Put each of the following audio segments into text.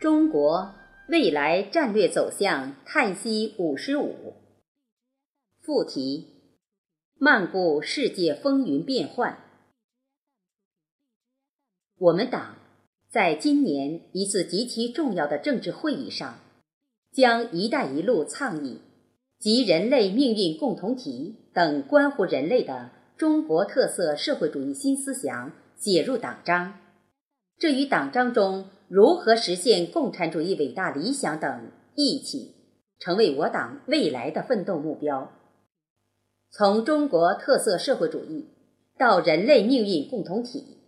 中国未来战略走向叹息五十五。副题：漫步世界风云变幻。我们党在今年一次极其重要的政治会议上，将“一带一路”倡议及人类命运共同体等关乎人类的中国特色社会主义新思想写入党章。这与党章中如何实现共产主义伟大理想等一起，成为我党未来的奋斗目标。从中国特色社会主义到人类命运共同体，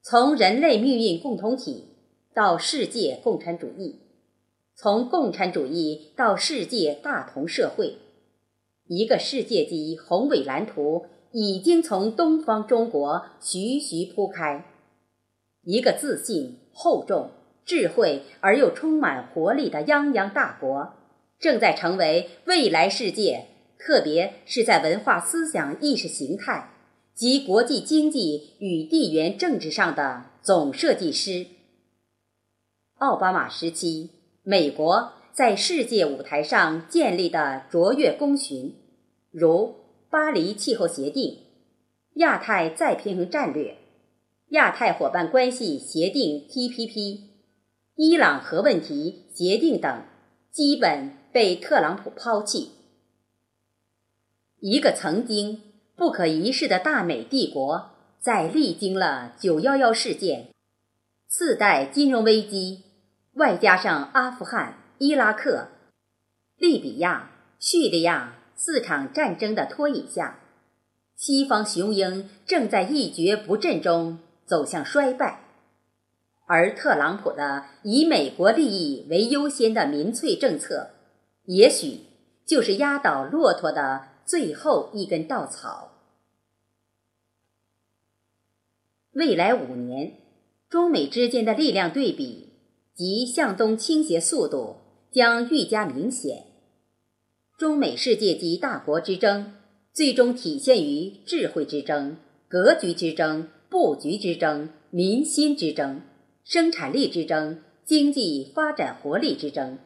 从人类命运共同体到世界共产主义，从共产主义到世界大同社会，一个世界级宏伟蓝图已经从东方中国徐徐铺开。一个自信、厚重、智慧而又充满活力的泱泱大国，正在成为未来世界，特别是在文化思想意识形态及国际经济与地缘政治上的总设计师。奥巴马时期，美国在世界舞台上建立的卓越功勋，如巴黎气候协定、亚太再平衡战略。亚太伙伴关系协定 （TPP）、伊朗核问题协定等，基本被特朗普抛弃。一个曾经不可一世的大美帝国，在历经了九幺幺事件、次贷金融危机，外加上阿富汗、伊拉克、利比亚、叙利亚四场战争的拖引下，西方雄鹰正在一蹶不振中。走向衰败，而特朗普的以美国利益为优先的民粹政策，也许就是压倒骆驼的最后一根稻草。未来五年，中美之间的力量对比及向东倾斜速度将愈加明显。中美世界级大国之争，最终体现于智慧之争、格局之争。布局之争、民心之争、生产力之争、经济发展活力之争、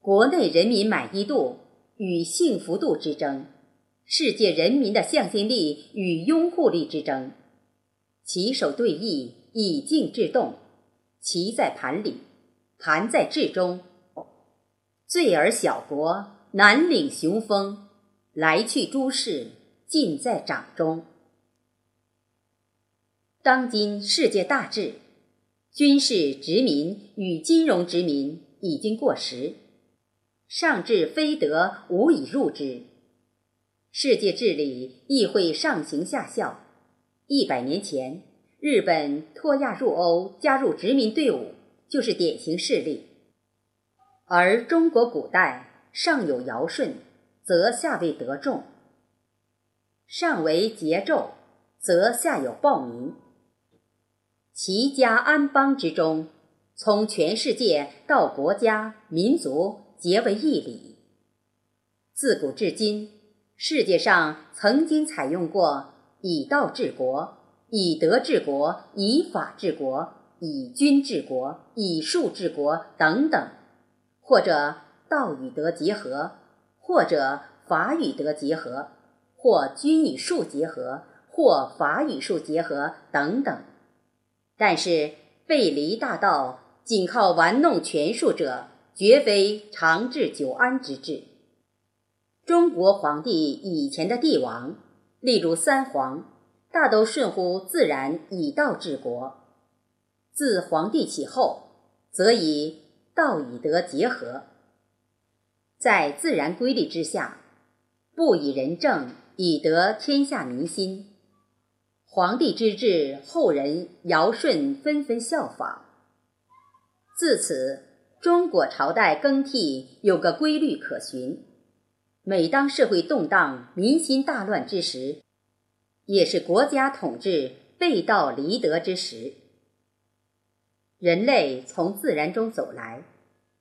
国内人民满意度与幸福度之争、世界人民的向心力与拥护力之争，棋手对弈，以静制动，棋在盘里，盘在志中。罪而小国难领雄风，来去诸事尽在掌中。当今世界大治，军事殖民与金融殖民已经过时，上至非德无以入之。世界治理亦会上行下效。一百年前，日本脱亚入欧，加入殖民队伍，就是典型事例。而中国古代上有尧舜，则下为德众；上为桀纣，则下有暴民。齐家安邦之中，从全世界到国家民族结为一理。自古至今，世界上曾经采用过以道治国、以德治国、以法治国、以军治国、以术治国等等，或者道与德结合，或者法与德结合，或军与术结合，或法与术结合等等。但是背离大道，仅靠玩弄权术者，绝非长治久安之治。中国皇帝以前的帝王，例如三皇，大都顺乎自然，以道治国。自皇帝起后，则以道以德结合，在自然规律之下，不以仁政以得天下民心。皇帝之治，后人尧舜纷纷效仿。自此，中国朝代更替有个规律可循。每当社会动荡、民心大乱之时，也是国家统治背道离德之时。人类从自然中走来，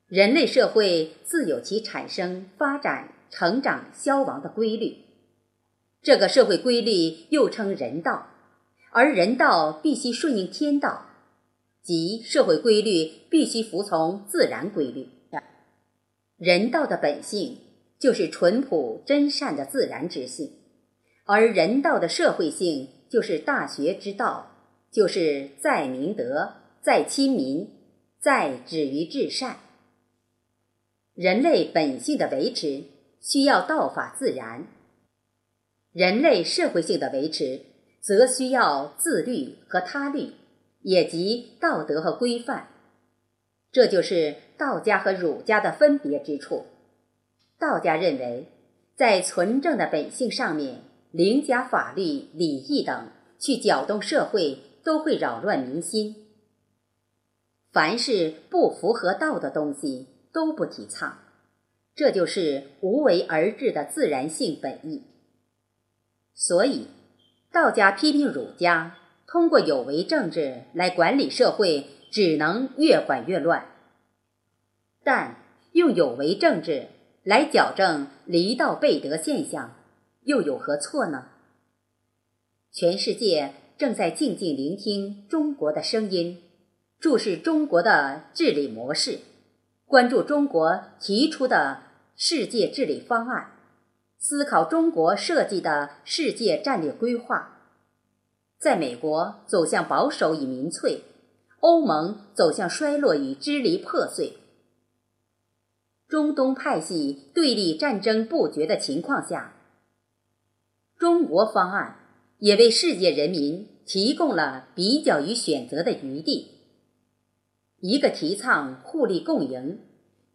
人类社会自有其产生、发展、成长、消亡的规律。这个社会规律又称人道。而人道必须顺应天道，即社会规律必须服从自然规律。人道的本性就是淳朴真善的自然之性，而人道的社会性就是大学之道，就是在明德，在亲民，在止于至善。人类本性的维持需要道法自然，人类社会性的维持则需要自律和他律，也即道德和规范。这就是道家和儒家的分别之处。道家认为，在纯正的本性上面，凌驾法律、礼义等，去搅动社会，都会扰乱民心。凡是不符合道的东西。都不提倡，这就是无为而治的自然性本意。所以，道家批评儒家通过有为政治来管理社会，只能越管越乱。但用有为政治来矫正离道背德现象，又有何错呢？全世界正在静静聆听中国的声音，注视中国的治理模式。关注中国提出的世界治理方案，思考中国设计的世界战略规划。在美国走向保守与民粹，欧盟走向衰落与支离破碎，中东派系对立战争不绝的情况下，中国方案也为世界人民提供了比较与选择的余地。一个提倡互利共赢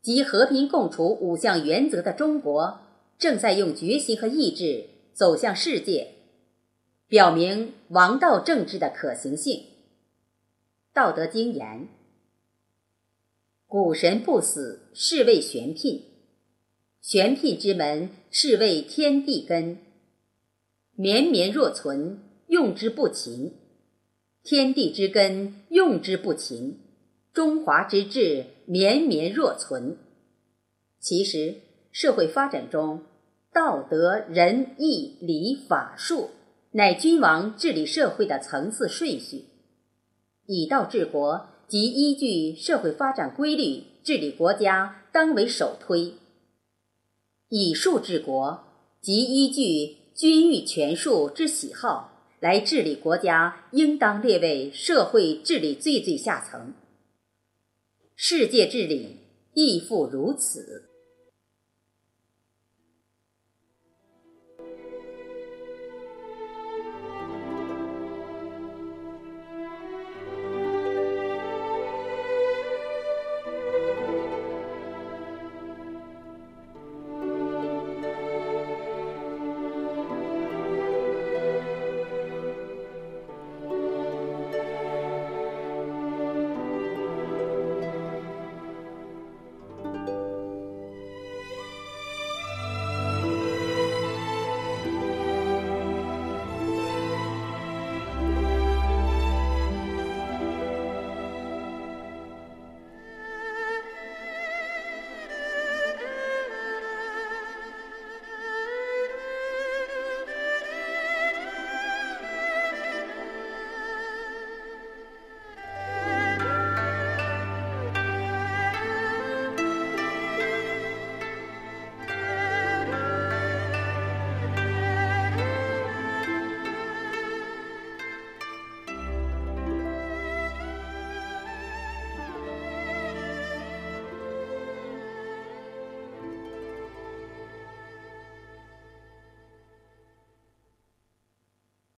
及和平共处五项原则的中国，正在用决心和意志走向世界，表明王道政治的可行性。《道德经》言：“古神不死，是谓玄牝。玄牝之门，是谓天地根。绵绵若存，用之不勤；天地之根，用之不勤。”中华之治绵绵若存。其实，社会发展中，道德、仁、义、礼、法、术，乃君王治理社会的层次顺序。以道治国，即依据社会发展规律治理国家，当为首推；以术治国，即依据君欲权术之喜好来治理国家，应当列为社会治理最最下层。世界治理亦复如此。